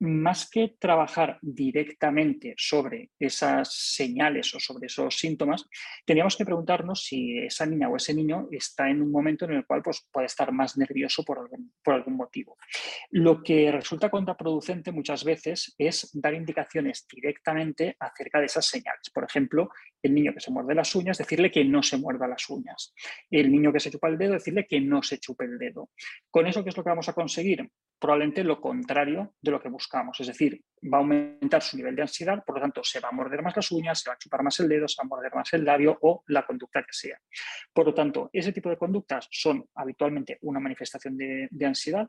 más que trabajar directamente sobre esas señales o sobre esos síntomas, teníamos que preguntarnos si esa niña o ese niño está en un momento en el cual pues, puede estar más nervioso por algún, por algún motivo. Lo que resulta contraproducente muchas veces es dar indicaciones directamente acerca de esas señales. Por ejemplo, el niño que se muerde las uñas, decirle que no se muerda las uñas. El niño que se chupa el dedo, decirle que no se chupe el dedo. Con eso, ¿qué es lo que vamos a conseguir? Probablemente lo contrario de lo que buscamos. Es decir, va a aumentar su nivel de ansiedad, por lo tanto, se va a morder más las uñas, se va a chupar más el dedo, se va a morder más el labio o la conducta que sea. Por lo tanto, ese tipo de conductas son habitualmente una manifestación de, ansiedad,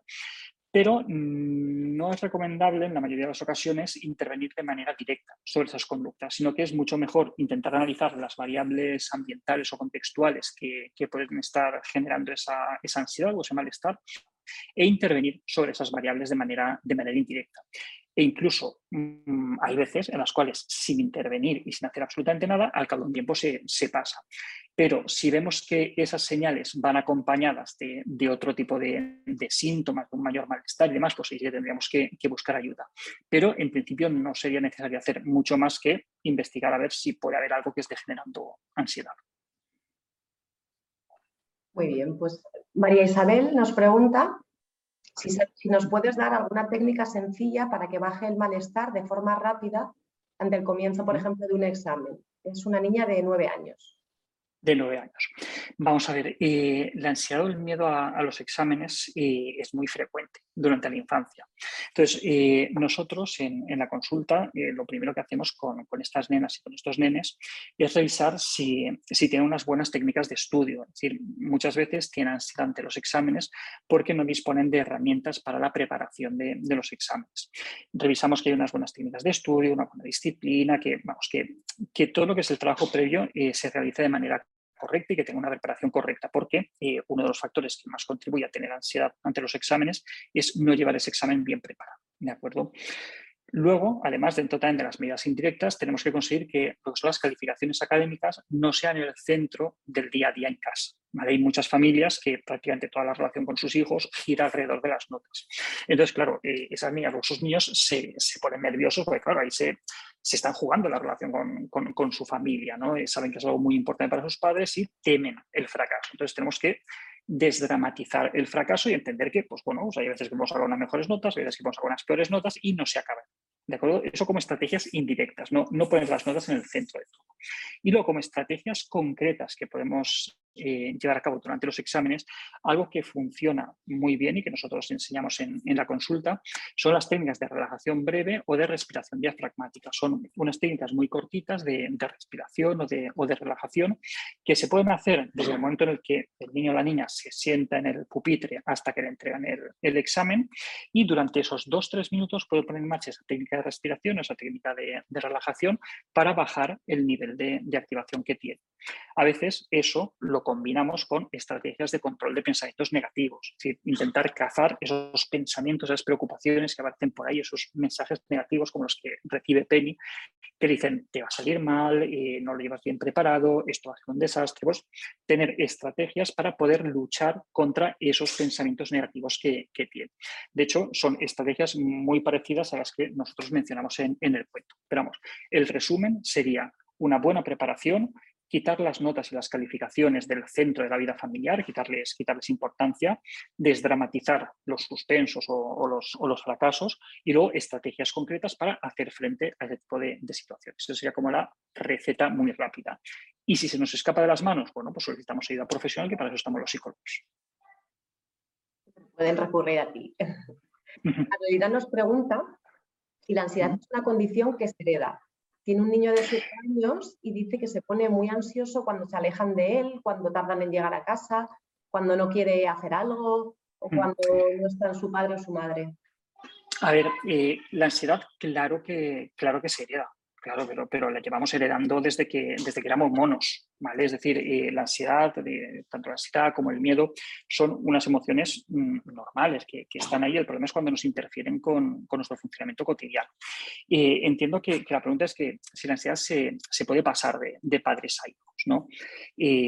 pero mm, no es recomendable en la mayoría de las ocasiones intervenir de manera directa sobre esas conductas, sino que es mucho mejor intentar analizar las variables ambientales o contextuales que, pueden estar generando esa, esa ansiedad o ese malestar e intervenir sobre esas variables de manera, de manera indirecta. E incluso mm, hay veces en las cuales sin intervenir y sin hacer absolutamente nada, al cabo de un tiempo se, pasa. Pero si vemos que esas señales van acompañadas de, otro tipo de, síntomas, de un mayor malestar y demás, pues sí tendríamos que, que, buscar ayuda. Pero en principio no sería necesario hacer mucho más que investigar a ver si puede haber algo que esté generando ansiedad. Muy bien, pues María Isabel nos pregunta si, nos puedes dar alguna técnica sencilla para que baje el malestar de forma rápida ante el comienzo, por ejemplo, de un examen. Es una niña de nueve años de nueve años. Vamos a ver, eh, la ansiedad o el miedo a, los exámenes eh, es muy frecuente durante la infancia. Entonces, eh, nosotros en, la consulta lo primero que hacemos con, estas nenas y con estos nenes es revisar si, tienen unas buenas técnicas de estudio. Es decir, muchas veces tienen ansiedad ante los exámenes porque no disponen de herramientas para la preparación de, los exámenes. Revisamos que hay unas buenas técnicas de estudio, una buena disciplina, que, vamos, que, que todo lo que es el trabajo previo se realice de manera correcta y que tenga una preparación correcta, porque eh, uno de los factores que más contribuye a tener ansiedad ante los exámenes es no llevar ese examen bien preparado. ¿De acuerdo? Luego, además, dentro también de las medidas indirectas, tenemos que conseguir que las calificaciones académicas no sean el centro del día a día en casa. Hay muchas familias que prácticamente toda la relación con sus hijos gira alrededor de las notas. Entonces, claro, eh, esas niñas o esos niños se, se, ponen nerviosos porque, claro, ahí se, se están jugando la relación con, con, su familia, ¿no? Eh, saben que es algo muy importante para sus padres y temen el fracaso. Entonces, tenemos que desdramatizar el fracaso y entender que, pues bueno, hay veces que vamos a unas mejores notas, hay veces que vamos a unas peores notas y no se acaba. ¿De acuerdo? Eso como estrategias indirectas, no, no las notas en el centro de todo. Y luego como estrategias concretas que podemos eh, llevar a cabo durante los exámenes, algo que funciona muy bien y que nosotros enseñamos en, la consulta son las técnicas de relajación breve o de respiración diafragmática. Son unas técnicas muy cortitas de, respiración o de, o de, relajación que se pueden hacer desde el momento en el que el niño o la niña se sienta en el pupitre hasta que le entregan el, examen y durante esos dos tres minutos puede poner en marcha esa técnica de respiración, esa técnica de, relajación para bajar el nivel de, de activación que tiene. A veces eso lo combinamos con estrategias de control de pensamientos negativos, es decir, intentar cazar esos pensamientos, esas preocupaciones que aparecen por ahí, esos mensajes negativos como los que recibe Penny, que dicen, te va a salir mal, eh, no lo llevas bien preparado, esto va a ser un desastre. Pues tener estrategias para poder luchar contra esos pensamientos negativos que, tiene. De hecho, son estrategias muy parecidas a las que nosotros mencionamos en, en el cuento. Pero vamos, el resumen sería una buena preparación, quitar las notas y las calificaciones del centro de la vida familiar, quitarles, quitarles importancia, desdramatizar los suspensos o, los, fracasos y luego estrategias concretas para hacer frente a ese tipo de, situaciones. Eso sería como la receta muy rápida. Y si se nos escapa de las manos, bueno, pues solicitamos ayuda profesional, que para eso estamos los psicólogos. Pueden recurrir a ti. Adelina nos pregunta si la ansiedad es una condición que se hereda tiene un niño de 7 años y dice que se pone muy ansioso cuando se alejan de él, cuando tardan en llegar a casa, cuando no quiere hacer algo o mm. cuando no están su padre o su madre. A ver, eh, la ansiedad claro que, claro que se hereda, claro, pero, pero la llevamos heredando desde que, desde que éramos monos. Es decir, eh, la ansiedad, tanto la ansiedad como el miedo, son unas emociones mm, normales que, están ahí. El problema es cuando nos interfieren con, nuestro funcionamiento cotidiano. entiendo que, la pregunta es que si la ansiedad se, puede pasar de, padres a hijos, ¿no?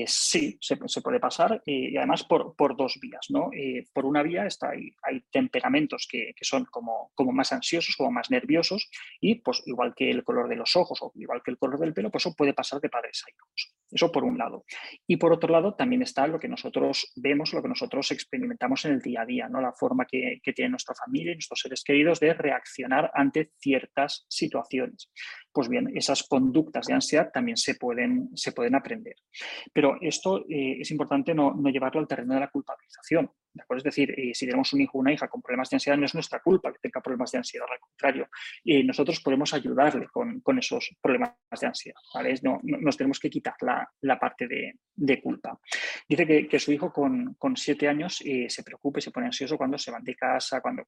sí, se, puede pasar y además por, dos vías, ¿no? por una vía está, hay, temperamentos que, son como, más ansiosos, como más nerviosos y pues igual que el color de los ojos o igual que el color del pelo, pues eso puede pasar de padres a hijos. Por un lado. Y por otro lado también está lo que nosotros vemos, lo que nosotros experimentamos en el día a día, ¿no? la forma que, tiene nuestra familia y nuestros seres queridos de reaccionar ante ciertas situaciones. Pues bien, esas conductas de ansiedad también se pueden, se pueden aprender. Pero esto eh, es importante no, no llevarlo al terreno de la culpabilización. Es decir, eh, si tenemos un hijo o una hija con problemas de ansiedad, no es nuestra culpa que tenga problemas de ansiedad, al contrario. Eh, nosotros podemos ayudarle con, esos problemas de ansiedad. No, nos tenemos que quitar la, parte de, culpa. Dice que, su hijo con, siete años eh, se preocupe, se pone ansioso cuando se van de casa, cuando...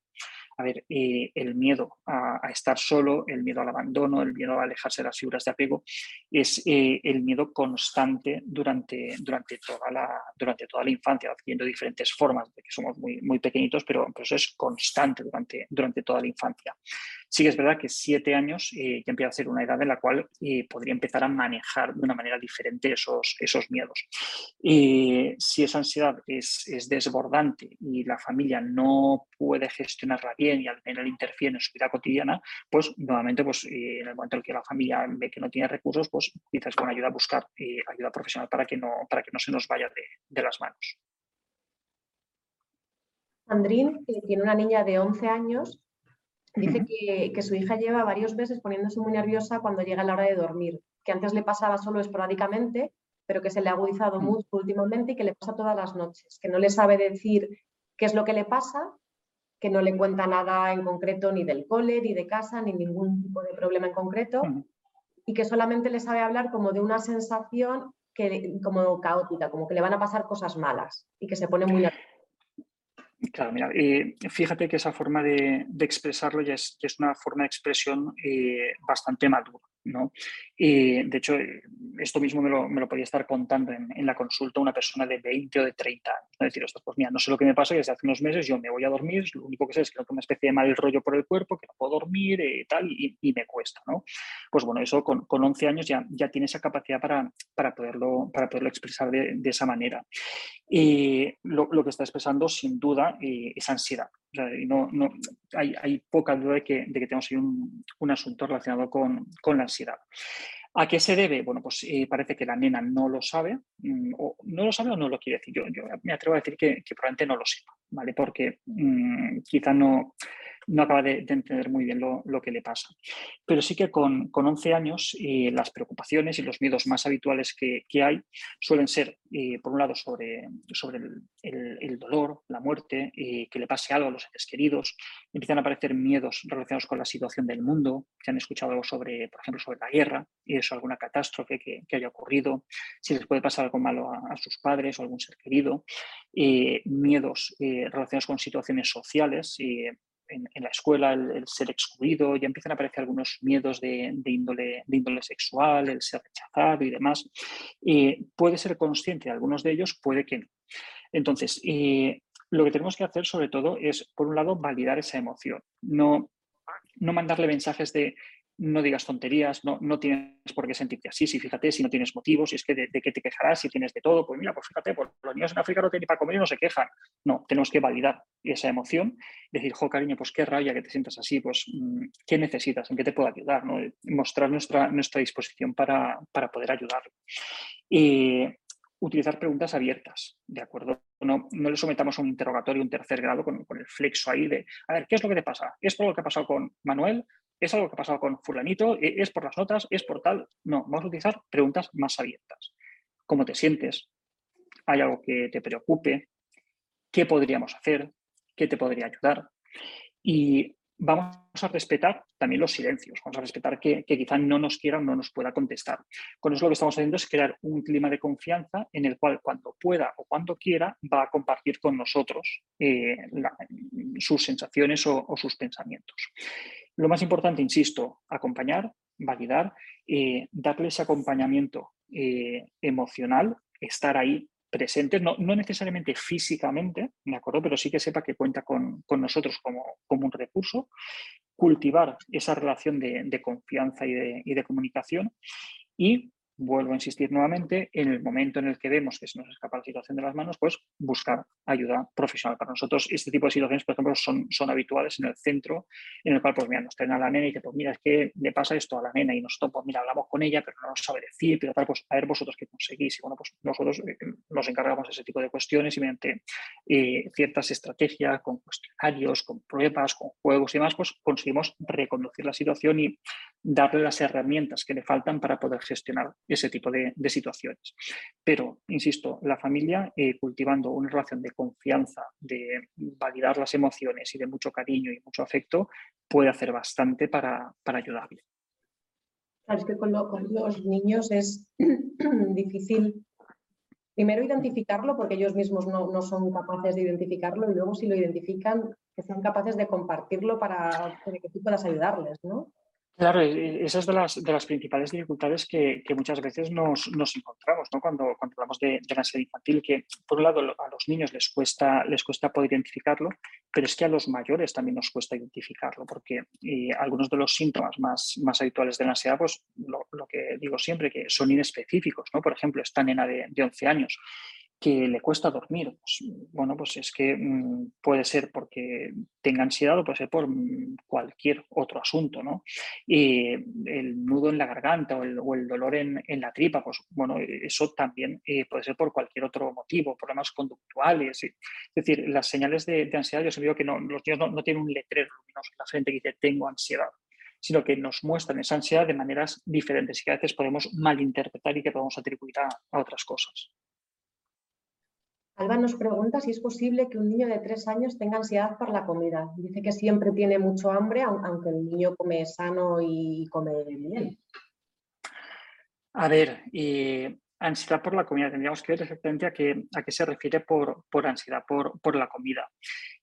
A ver, el miedo a, estar solo, el miedo al abandono, el miedo a alejarse de las figuras de apego, es el miedo constante durante, durante, toda la, durante toda la infancia, adquiriendo diferentes formas que somos muy, muy pequeñitos, pero, eso es constante durante, durante toda la infancia. Sí que es verdad que siete años eh, ya empieza a ser una edad en la cual eh, podría empezar a manejar de una manera diferente esos, esos miedos. Eh, si esa ansiedad es, es, desbordante y la familia no puede gestionarla bien y al final interfiere en su vida cotidiana, pues nuevamente pues, en el momento en que la familia ve que no tiene recursos, pues quizás con ayuda a buscar ayuda profesional para que, no, para que no se nos vaya de, de las manos. Sandrine, que tiene una niña de 11 años, dice que, su hija lleva varios meses poniéndose muy nerviosa cuando llega la hora de dormir, que antes le pasaba solo esporádicamente, pero que se le ha agudizado mucho últimamente y que le pasa todas las noches, que no le sabe decir qué es lo que le pasa, que no le cuenta nada en concreto ni del cole, ni de casa, ni ningún tipo de problema en concreto, y que solamente le sabe hablar como de una sensación que, como caótica, como que le van a pasar cosas malas y que se pone muy nerviosa. Claro, mira, eh, fíjate que esa forma de, expresarlo ya es, una forma de expresión eh, bastante madura. ¿no? Y de hecho, esto mismo me lo, me podía estar contando en, la consulta una persona de 20 o de 30 años. Es decir, pues mira, no sé lo que me pasa, y desde hace unos meses yo me voy a dormir, lo único que sé es que tengo una especie de mal rollo por el cuerpo, que no puedo dormir y eh, tal, y, me cuesta. ¿no? Pues bueno, eso con, con 11 años ya, ya tiene esa capacidad para, para, poderlo, para poderlo expresar de, de esa manera. Y lo, lo, que está expresando, sin duda, eh, es ansiedad. no, no, hay, hay, poca duda de que, de que tenemos ahí un, un asunto relacionado con, con la ansiedad ¿A qué se debe? Bueno, pues eh, parece que la nena no lo sabe, mm, o no lo sabe o no lo quiere decir. Yo, me atrevo a decir que, probablemente no lo sepa, ¿vale? Porque mm, quizá no, no acaba de, entender muy bien lo, que le pasa. Pero sí que con, con 11 años eh, las preocupaciones y los miedos más habituales que, hay suelen ser, eh, por un lado, sobre, sobre el, dolor, la muerte, eh, que le pase algo a los seres queridos. Empiezan a aparecer miedos relacionados con la situación del mundo, que han escuchado sobre, por ejemplo, sobre la guerra, y eso, alguna catástrofe que, haya ocurrido, si les puede pasar algo malo a, sus padres o algún ser querido, miedos relacionados con situaciones sociales, en, la escuela, el, ser excluido, ya empiezan a aparecer algunos miedos de, índole, de índole sexual, el ser rechazado y demás. puede ser consciente de algunos de ellos, puede que no. Entonces, lo que tenemos que hacer sobre todo es, por un lado, validar esa emoción, no, no mandarle mensajes de no digas tonterías, no, no tienes por qué sentirte así, si fíjate, si no tienes motivos, si es que de, qué te quejarás, si tienes de todo, pues mira, pues fíjate, pues los niños en África no tienen para comer y no se quejan. No, tenemos que validar esa emoción, decir, jo, cariño, pues qué rabia que te sientas así, pues mm, qué necesitas, en qué te puedo ayudar, mostrar nuestra, nuestra disposición para, poder ayudarlo. Y utilizar preguntas abiertas, ¿de acuerdo? No, no le sometamos a un interrogatorio, un tercer grado con, con, el flexo ahí de, a ver, ¿qué es lo que te pasa? ¿Es por lo que ha pasado con Manuel? ¿Es algo que ha pasado con fulanito? ¿E-, ¿Es por las notas? ¿Es por tal? No, vamos a utilizar preguntas más abiertas. ¿Cómo te sientes? ¿Hay algo que te preocupe? ¿Qué podríamos hacer? ¿Qué te podría ayudar? Y vamos a respetar también los silencios, vamos a respetar que, quizá no nos quiera o no nos pueda contestar. Con eso lo que estamos haciendo es crear un clima de confianza en el cual cuando pueda o cuando quiera va a compartir con nosotros eh, sus sensaciones o, sus pensamientos. Lo más importante, insisto, acompañar, validar, eh, darle ese acompañamiento eh, emocional, estar ahí presentes, no, necesariamente físicamente, ¿de acuerdo? Pero sí que sepa que cuenta con, nosotros como, como, un recurso, cultivar esa relación de, confianza y de, y de comunicación y vuelvo a insistir nuevamente, en el momento en el que vemos que se nos escapa la situación de las manos, pues buscar ayuda profesional. Para nosotros este tipo de situaciones, por ejemplo, son, son habituales en el centro en el cual pues mira, nos traen a la nena y dice, pues mira, es que le pasa esto a la nena y nosotros, pues mira, hablamos con ella, pero no nos sabe decir, pero tal, pues a ver vosotros qué conseguís. Y bueno, pues nosotros eh, nos encargamos de ese tipo de cuestiones y mediante eh, ciertas estrategias, con cuestionarios, con pruebas, con juegos y demás, pues conseguimos reconducir la situación y darle las herramientas que le faltan para poder gestionar ese tipo de, situaciones. Pero, insisto, la familia eh, cultivando una relación de confianza, de validar las emociones y de mucho cariño y mucho afecto, puede hacer bastante para, para ayudarle. Claro, es que con, los niños es difícil primero identificarlo porque ellos mismos no, no, son capaces de identificarlo y luego si lo identifican que sean capaces de compartirlo para, para que tú puedas ayudarles, ¿no? Claro, e, e, esa es de las, de las principales dificultades que, muchas veces nos, encontramos cuando, cuando hablamos de, de, la ansiedad infantil, que por un lado a los niños les cuesta, les cuesta poder identificarlo, pero es que a los mayores también nos cuesta identificarlo, porque algunos de los síntomas más, más habituales de la ansiedad, pues lo, que digo siempre, que son inespecíficos. ¿no? Por ejemplo, esta nena de, de 11 años que le cuesta dormir. Pues, bueno, pues es que mm, puede ser porque tenga ansiedad o puede ser por mm, cualquier otro asunto, ¿no? El nudo en la garganta o el, dolor en, la tripa, pues bueno, eso también eh, puede ser por cualquier otro motivo, problemas conductuales. Es decir, las señales de, ansiedad, yo siempre digo que no, los niños no, tienen un letrero luminoso en la frente que dice tengo ansiedad sino que nos muestran esa ansiedad de maneras diferentes y que a veces podemos malinterpretar y que podemos atribuir a otras cosas. Alba nos pregunta si es posible que un niño de tres años tenga ansiedad por la comida. Dice que siempre tiene mucho hambre, aunque el niño come sano y come bien. A ver, ansiedad por la comida. Tendríamos que ver exactamente a qué, a qué se refiere por, por ansiedad por, por, la comida.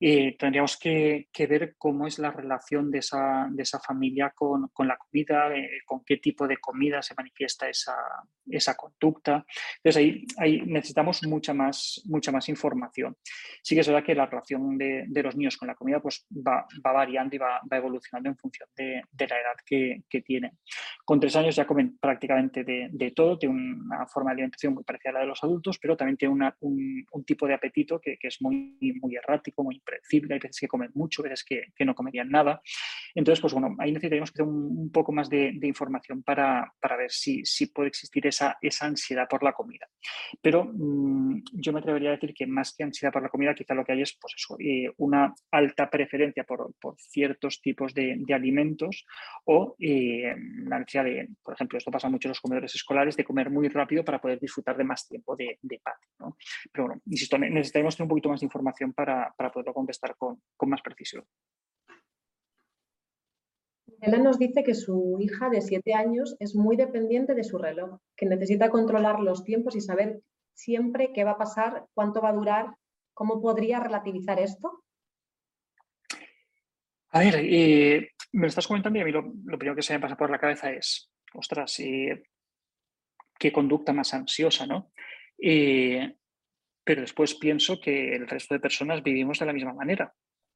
Eh, tendríamos que, que, ver cómo es la relación de esa, de esa familia con, con la comida, eh, con qué tipo de comida se manifiesta esa, esa conducta. Entonces ahí, ahí, necesitamos mucha más, mucha más información. Sí que es verdad que la relación de, de los niños con la comida pues, va, va variando y va, va, evolucionando en función de, de la edad que, que, tienen. Con tres años ya comen prácticamente de, de todo, tienen una forma de alimentación muy parecida a la de los adultos, pero también tiene un, un, tipo de apetito que, que, es muy, muy errático, muy impredecible. Hay veces que comen mucho, veces que, que no comerían nada. Entonces, pues bueno, ahí necesitaríamos que un, un poco más de, información para, para, ver si, si puede existir esa, esa ansiedad por la comida. Pero mmm, yo me atrevería a decir que más que ansiedad por la comida, quizá lo que hay es pues eso, eh, una alta preferencia por, por ciertos tipos de, de alimentos o eh, la necesidad de, por ejemplo, esto pasa mucho en los comedores escolares, de comer muy rápido para poder disfrutar de más tiempo de, de patio. ¿no? Pero bueno, insisto, necesitaremos tener un poquito más de información para, para poderlo contestar con, con más precisión. Ella nos dice que su hija de siete años es muy dependiente de su reloj, que necesita controlar los tiempos y saber siempre qué va a pasar, cuánto va a durar. ¿Cómo podría relativizar esto? A ver, eh, me lo estás comentando y a mí lo, primero que se me pasa por la cabeza es, ostras, eh, qué conducta más ansiosa, ¿no? Eh, pero después pienso que el resto de personas vivimos de la misma manera.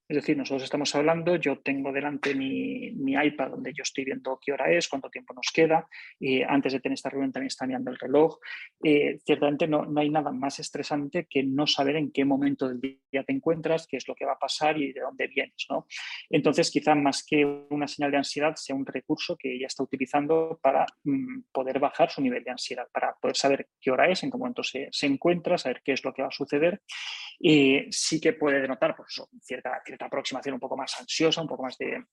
Es decir, nosotros estamos hablando, yo tengo delante mi, iPad donde yo estoy viendo qué hora es, cuánto tiempo nos queda. y antes de tener esta reunión también está mirando el reloj. Eh, ciertamente no, no, hay nada más estresante que no saber en qué momento del día te encuentras, qué es lo que va a pasar y de dónde vienes. ¿no? Entonces, quizá más que una señal de ansiedad, sea un recurso que ella está utilizando para mm, poder bajar su nivel de ansiedad, para poder saber qué hora es, en qué momento se, encuentra, saber qué es lo que va a suceder. Y sí que puede denotar pues, cierta, cierta aproximación un poco más ansiosa, un poco más de,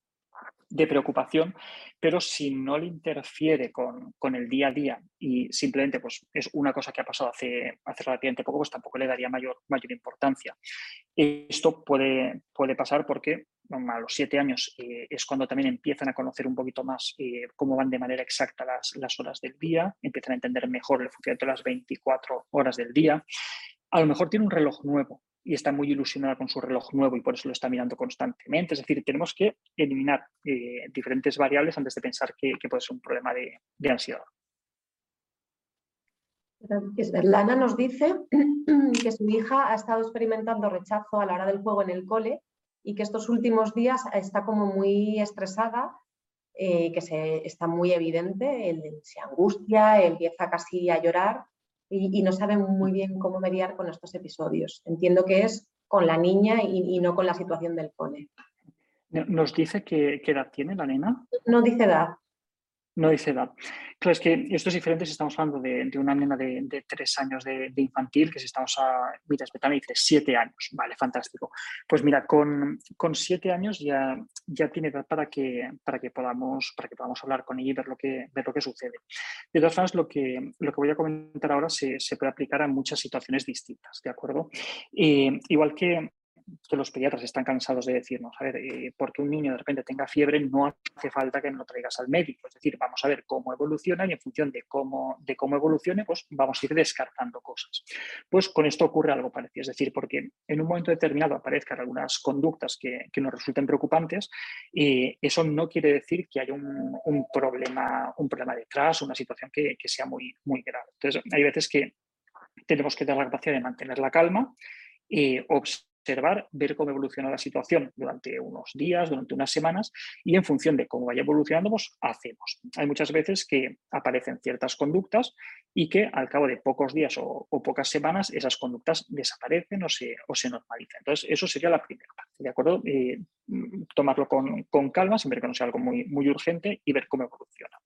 preocupación, pero si no le interfiere con, el día a día y simplemente pues, es una cosa que ha pasado hace, hace relativamente poco, pues tampoco le daría mayor, mayor importancia. Esto puede, puede pasar porque a los siete años eh, es cuando también empiezan a conocer un poquito más eh, cómo van de manera exacta las, las horas del día, empiezan a entender mejor el funcionamiento de las 24 horas del día. A lo mejor tiene un reloj nuevo y está muy ilusionada con su reloj nuevo y por eso lo está mirando constantemente. Es decir, tenemos que eliminar eh, diferentes variables antes de pensar que, puede ser un problema de, ansiedad. Lana nos dice que su hija ha estado experimentando rechazo a la hora del juego en el cole y que estos últimos días está como muy estresada, eh, que se, está muy evidente, se angustia, empieza casi a llorar y, no sabe muy bien cómo mediar con estos episodios. Entiendo que es con la niña y, no con la situación del cole. ¿Nos dice qué, qué edad tiene la nena? No dice edad. No dice edad. Claro, es que esto es diferente si estamos hablando de, una nena de, tres años de, infantil, que si estamos a, mira, me dice siete años, vale, fantástico. Pues mira, con, con, siete años ya, ya tiene edad para que, para, que podamos, para que podamos hablar con ella y ver lo que, ver lo que sucede. De todas formas, lo que, lo que voy a comentar ahora se, se puede aplicar a muchas situaciones distintas, ¿de acuerdo? Eh, igual que que los pediatras están cansados de decirnos, a ver, eh, porque un niño de repente tenga fiebre no hace falta que lo traigas al médico, es decir, vamos a ver cómo evoluciona y en función de cómo, de cómo evolucione, pues vamos a ir descartando cosas. Pues con esto ocurre algo parecido, es decir, porque en un momento determinado aparezcan algunas conductas que, que nos resulten preocupantes, y eso no quiere decir que haya un, un, problema, un problema detrás, una situación que, que sea muy, muy grave. Entonces, hay veces que tenemos que tener la capacidad de mantener la calma, y observar observar, ver cómo evoluciona la situación durante unos días, durante unas semanas y en función de cómo vaya evolucionando, pues hacemos. Hay muchas veces que aparecen ciertas conductas y que al cabo de pocos días o, pocas semanas esas conductas desaparecen o se, normalizan. Entonces, eso sería la primera parte, ¿de acuerdo? Eh, tomarlo con, calma, siempre que no sea algo muy urgente y ver cómo evoluciona.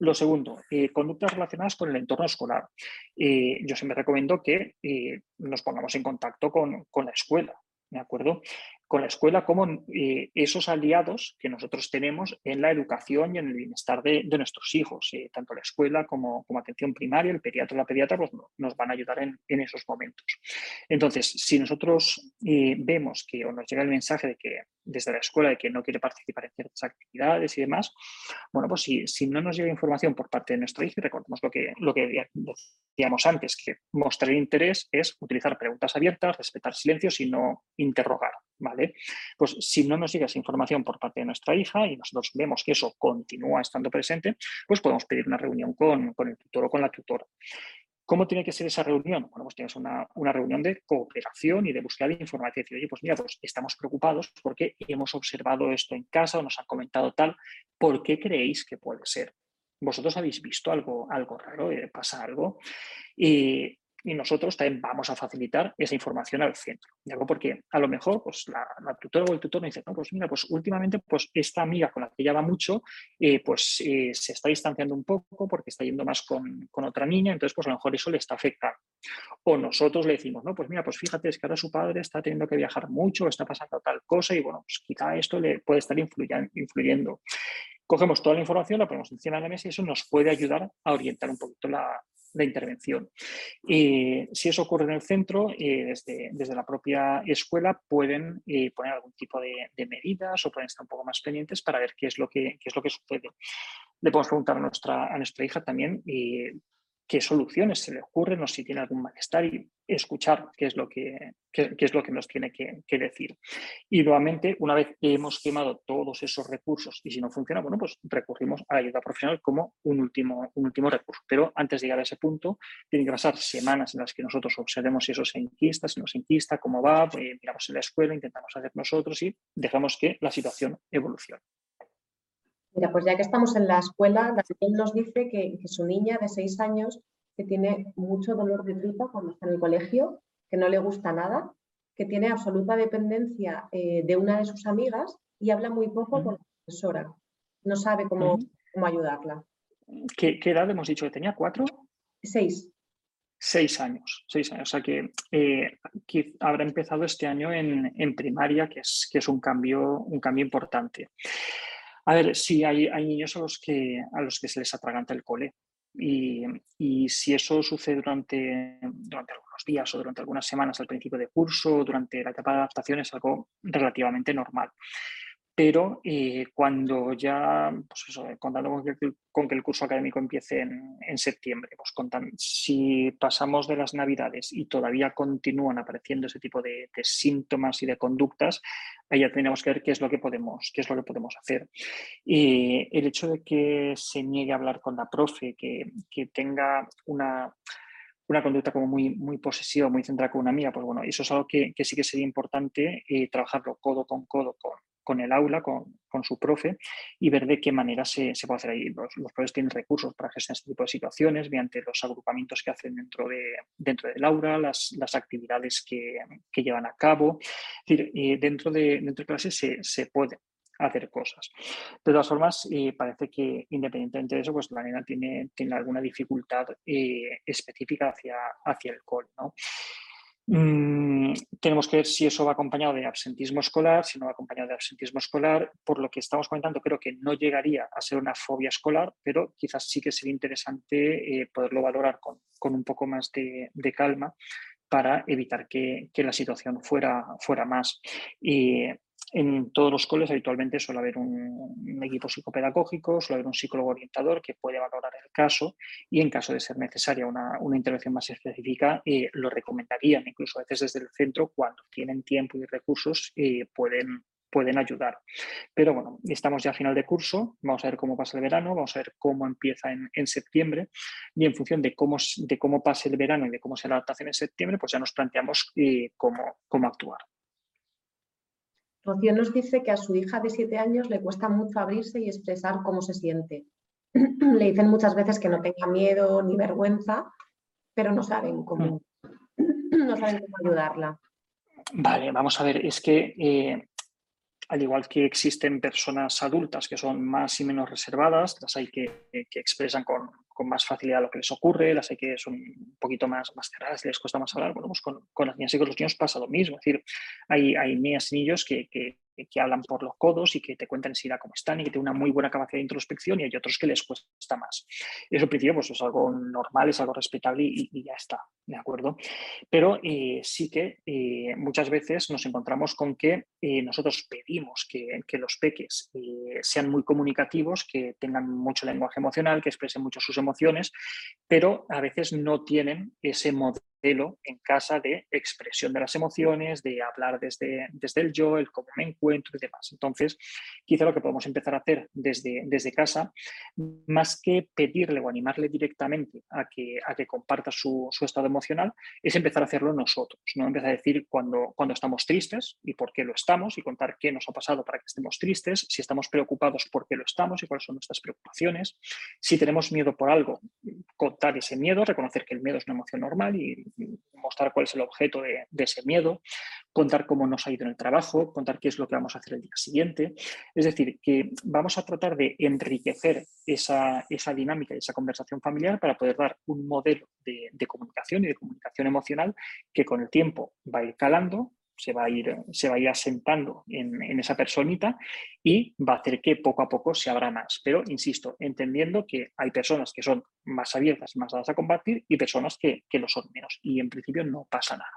Lo segundo, eh, conductas relacionadas con el entorno escolar. Eh, yo siempre recomiendo que eh, nos pongamos en contacto con, con, la escuela, ¿de acuerdo? Con la escuela como eh, esos aliados que nosotros tenemos en la educación y en el bienestar de, nuestros hijos. Eh, tanto la escuela como, como, atención primaria, el pediatra o la pediatra pues, nos van a ayudar en, esos momentos. Entonces, si nosotros eh, vemos que o nos llega el mensaje de que desde la escuela de que no quiere participar en ciertas actividades y demás, bueno, pues si, si no nos llega información por parte de nuestro hijo, recordemos lo que, lo que decíamos antes, que mostrar interés es utilizar preguntas abiertas, respetar silencios y no interrogar. ¿Vale? Pues si no nos llega esa información por parte de nuestra hija y nosotros vemos que eso continúa estando presente, pues podemos pedir una reunión con, el tutor o con la tutora. ¿Cómo tiene que ser esa reunión? Bueno, pues tienes una, reunión de cooperación y de búsqueda de información. Oye, pues mira, pues estamos preocupados porque hemos observado esto en casa o nos han comentado tal. ¿Por qué creéis que puede ser? ¿Vosotros habéis visto algo, algo raro? Eh, ¿Pasa algo? Y y nosotros también vamos a facilitar esa información al centro. Porque a lo mejor pues, la, tutora o el tutor me dice, no, pues mira, pues últimamente pues, esta amiga con la que ella va mucho, eh, pues eh, se está distanciando un poco porque está yendo más con, con, otra niña, entonces pues a lo mejor eso le está afectando. O nosotros le decimos, no, pues mira, pues fíjate, es que ahora su padre está teniendo que viajar mucho, está pasando tal cosa y bueno, pues quizá esto le puede estar influyendo. Cogemos toda la información, la ponemos encima de la mesa y eso nos puede ayudar a orientar un poquito la, la intervención. Y si eso ocurre en el centro, eh, desde, desde, la propia escuela pueden eh, poner algún tipo de, medidas o pueden estar un poco más pendientes para ver qué es lo que, qué es lo que sucede. Le podemos preguntar a nuestra, a nuestra hija también eh, qué soluciones se le ocurren o si tiene algún malestar y escuchar qué es lo que, es lo que nos tiene que, decir. Y nuevamente, una vez que hemos quemado todos esos recursos y si no funciona, bueno, pues recurrimos a la ayuda profesional como un último, un último recurso. Pero antes de llegar a ese punto, tienen que pasar semanas en las que nosotros observemos si eso se enquista, si no se enquista, cómo va, eh, miramos en la escuela, intentamos hacer nosotros y dejamos que la situación evolucione. Mira, pues ya que estamos en la escuela, Daniel nos dice que, su niña de seis años que tiene mucho dolor de tripa cuando está en el colegio, que no le gusta nada, que tiene absoluta dependencia eh, de una de sus amigas y habla muy poco con la profesora. No sabe cómo, cómo ayudarla. ¿Qué, edad hemos dicho que tenía? ¿Cuatro? Seis. Seis años, seis años. O sea que, eh, habrá empezado este año en, en primaria, que es, que es un, cambio, un cambio importante. A ver, sí, hay, niños a los, que, a los que se les atraganta el cole. Y, y, si eso sucede durante, durante algunos días o durante algunas semanas al principio de curso, durante la etapa de adaptación, es algo relativamente normal. Pero eh, cuando ya, pues eso, contando con que, el curso académico empiece en, septiembre, pues si pasamos de las navidades y todavía continúan apareciendo ese tipo de, síntomas y de conductas, ahí ya tenemos que ver qué es lo que podemos, qué es lo que podemos hacer. Y el hecho de que se niegue a hablar con la profe, que, tenga una conducta como muy, posesiva, muy centrada con una amiga, pues bueno, eso es algo que, sí que sería importante eh, trabajarlo codo con codo con, con el aula, con, su profe y ver de qué manera se, puede hacer ahí. Los, profes tienen recursos para gestionar este tipo de situaciones mediante los agrupamientos que hacen dentro, de, dentro del aula, las, actividades que, llevan a cabo. Es decir, eh, dentro, de, dentro de clase se, se puede hacer cosas. De todas formas, eh, parece que independientemente de eso, pues la nena tiene, tiene alguna dificultad eh, específica hacia, hacia el col. ¿no? Mm, tenemos que ver si eso va acompañado de absentismo escolar, si no va acompañado de absentismo escolar. Por lo que estamos comentando, creo que no llegaría a ser una fobia escolar, pero quizás sí que sería interesante eh, poderlo valorar con, un poco más de, calma para evitar que, la situación fuera, fuera más. Y en todos los coles habitualmente suele haber un, equipo psicopedagógico, suele haber un psicólogo orientador que puede valorar el caso y en caso de ser necesaria una, intervención más específica, eh, lo recomendarían. Incluso a veces desde el centro, cuando tienen tiempo y recursos, eh, pueden, pueden ayudar. Pero bueno, estamos ya a final de curso, vamos a ver cómo pasa el verano, vamos a ver cómo empieza en, septiembre y en función de cómo, de cómo pase el verano y de cómo sea la adaptación en septiembre, pues ya nos planteamos eh, cómo, cómo actuar. Rocío nos dice que a su hija de siete años le cuesta mucho abrirse y expresar cómo se siente. le dicen muchas veces que no tenga miedo ni vergüenza, pero no saben cómo, no saben cómo ayudarla. Vale, vamos a ver, es que eh, al igual que existen personas adultas que son más y menos reservadas, las hay que, expresan con, más facilidad lo que les ocurre, las hay que son un poquito más, más cerradas, les cuesta más hablar. Bueno, pues con, las niñas y con los niños pasa lo mismo. Es decir, hay, hay niñas y niños que hablan por los codos y que te cuentan enseguida cómo están y que tienen una muy buena capacidad de introspección y hay otros que les cuesta más. Eso al principio pues, es algo normal, es algo respetable y, ya está, ¿de acuerdo? Pero eh, sí que eh, muchas veces nos encontramos con que eh, nosotros pedimos que, que los peques sean muy comunicativos, que tengan mucho lenguaje emocional, que expresen mucho sus emociones, pero a veces no tienen ese modelo en casa de expresión de las emociones, de hablar desde, desde el yo, el cómo me encuentro y demás. Entonces, quizá lo que podemos empezar a hacer desde, desde casa, más que pedirle o animarle directamente a que, a que comparta su, su estado emocional, es empezar a hacerlo nosotros, ¿no? Empezar a decir cuando, cuando estamos tristes y por qué lo estamos y contar qué nos ha pasado para que estemos tristes, si estamos preocupados, por qué lo estamos y cuáles son nuestras preocupaciones, si tenemos miedo por algo, contar ese miedo, reconocer que el miedo es una emoción normal y mostrar cuál es el objeto de, ese miedo, contar cómo nos ha ido en el trabajo, contar qué es lo que vamos a hacer el día siguiente. Es decir, que vamos a tratar de enriquecer esa, dinámica y esa conversación familiar para poder dar un modelo de, comunicación y de comunicación emocional que con el tiempo va a ir calando, se va a ir, se va a ir asentando en, esa personita y va a hacer que poco a poco se abra más. Pero, insisto, entendiendo que hay personas que son más abiertas, más dadas a combatir y personas que, lo son menos. Y en principio no pasa nada.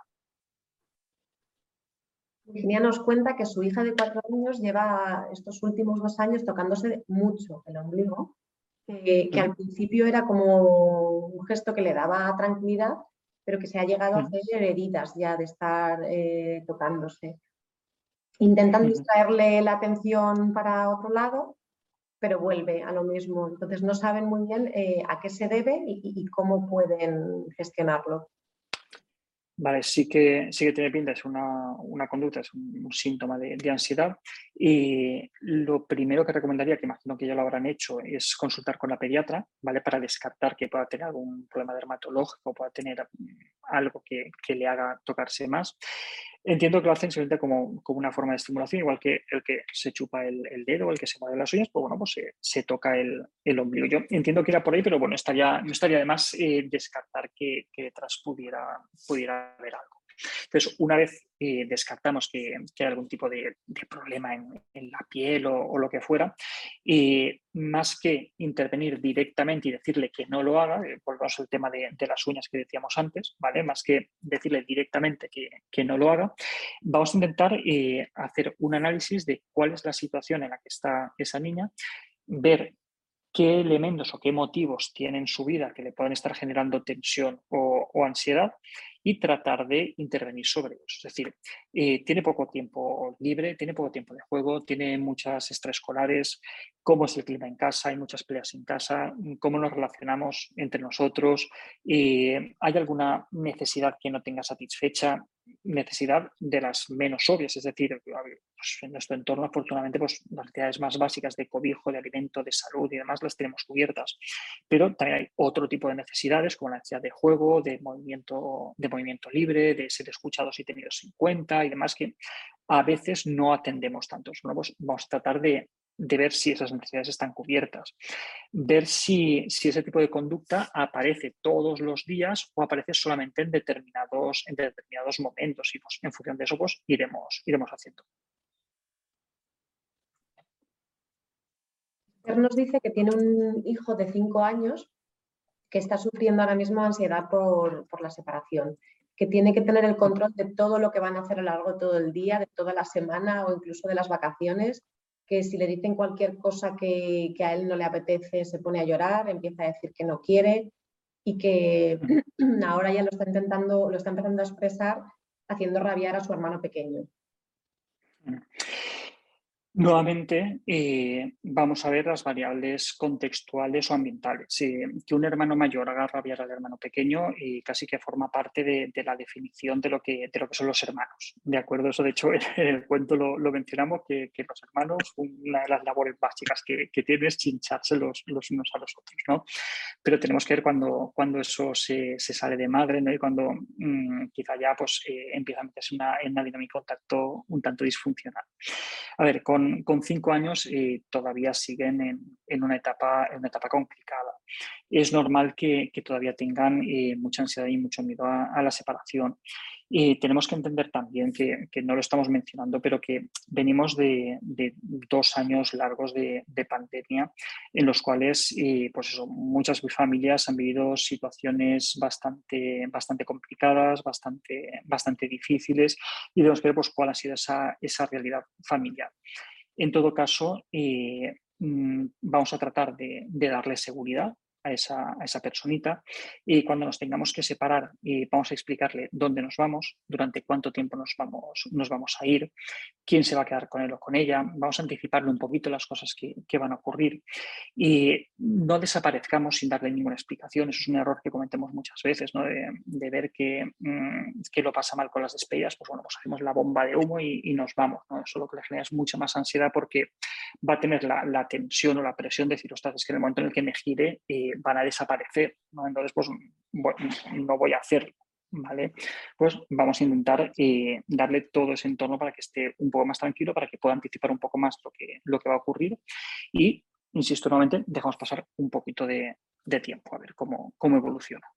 Virginia nos cuenta que su hija de cuatro años lleva estos últimos dos años tocándose mucho el ombligo, que al principio era como un gesto que le daba tranquilidad, pero que se ha llegado a hacer heridas ya de estar eh, tocándose. Intentan distraerle la atención para otro lado, pero vuelve a lo mismo. Entonces no saben muy bien eh, a qué se debe y cómo pueden gestionarlo. Vale, sí que, sí que tiene pinta, es una, conducta, es un, síntoma de, ansiedad. Y lo primero que recomendaría, que imagino que ya lo habrán hecho, es consultar con la pediatra, ¿vale? Para descartar que pueda tener algún problema dermatológico, pueda tener algo que, que le haga tocarse más. Entiendo que lo hacen simplemente como, como, una forma de estimulación, igual que el que se chupa el, el dedo, el que se mueve las uñas, pues bueno, pues se, se toca el, el, ombligo. Yo entiendo que era por ahí, pero bueno, estaría, no estaría de más eh, descartar que, que, detrás pudiera, pudiera haber algo. Entonces, una vez eh, descartamos que, hay algún tipo de, problema en, la piel o, lo que fuera, eh, más que intervenir directamente y decirle que no lo haga, eh, volvamos al tema de, las uñas que decíamos antes, ¿vale? Más que decirle directamente que, que no lo haga, vamos a intentar hacer un análisis de cuál es la situación en la que está esa niña, ver qué elementos o qué motivos tiene en su vida que le pueden estar generando tensión o, ansiedad y tratar de intervenir sobre ellos. Es decir, eh, tiene poco tiempo libre, tiene poco tiempo de juego, tiene muchas extraescolares, cómo es el clima en casa, hay muchas peleas en casa, cómo nos relacionamos entre nosotros, eh, hay alguna necesidad que no tenga satisfecha, necesidad de las menos obvias, es decir, pues en nuestro entorno afortunadamente pues, las necesidades más básicas de cobijo, de alimento, de salud y demás las tenemos cubiertas, pero también hay otro tipo de necesidades como la necesidad de juego, de movimiento, de movimiento libre, de ser escuchados y tenidos en cuenta y demás que a veces no atendemos tanto. Vamos, vamos a tratar de de ver si esas necesidades están cubiertas, ver si, ese tipo de conducta aparece todos los días o aparece solamente en determinados, en determinados momentos y pues, en función de eso pues, iremos, iremos haciendo. Nos dice que tiene un hijo de cinco años que está sufriendo ahora mismo ansiedad por, por la separación, que tiene que tener el control de todo lo que van a hacer a lo largo de todo el día, de toda la semana o incluso de las vacaciones que si le dicen cualquier cosa que, a él no le apetece se pone a llorar, empieza a decir que no quiere y que ahora ya lo está intentando, lo está empezando a expresar haciendo rabiar a su hermano pequeño. Nuevamente, eh, vamos a ver las variables contextuales o ambientales. que un hermano mayor haga rabiar al hermano pequeño y casi que forma parte de, la definición de lo, que, son los hermanos. ¿De acuerdo? Eso, de hecho, en el cuento lo, mencionamos, que, los hermanos, una de las labores básicas que, que tienen es chincharse los, unos a los otros. ¿no? Pero tenemos que ver cuando, eso se, sale de madre ¿no? y cuando mm, quizá ya pues, eh, empieza a meterse en una dinámica un tanto, un tanto disfuncional. A ver, con con, cinco años eh, todavía siguen en, una etapa, en una etapa complicada. Es normal que, todavía tengan eh, mucha ansiedad y mucho miedo a, la separación. Y tenemos que entender también que, no lo estamos mencionando, pero que venimos de, dos años largos de, pandemia en los cuales eh, pues muchas familias han vivido situaciones bastante, bastante complicadas, bastante, bastante difíciles y debemos ver pues, cuál ha sido esa, esa realidad familiar. En todo caso, eh, mm, vamos a tratar de, darle seguridad a esa, a esa, personita y cuando nos tengamos que separar y vamos a explicarle dónde nos vamos, durante cuánto tiempo nos vamos, nos vamos a ir, quién se va a quedar con él o con ella, vamos a anticiparle un poquito las cosas que, van a ocurrir y no desaparezcamos sin darle ninguna explicación, eso es un error que cometemos muchas veces, ¿no? de, ver que, mm, que, lo pasa mal con las despedidas, pues bueno, pues hacemos la bomba de humo y, nos vamos, ¿no? eso lo que le genera es mucha más ansiedad porque va a tener la, tensión o la presión de decir, ostras, es que en el momento en el que me gire eh, van a desaparecer, entonces pues no voy a hacerlo. ¿vale? Pues vamos a intentar eh, darle todo ese entorno para que esté un poco más tranquilo, para que pueda anticipar un poco más lo que, lo que va a ocurrir y, insisto nuevamente, dejamos pasar un poquito de, tiempo a ver cómo, cómo evoluciona.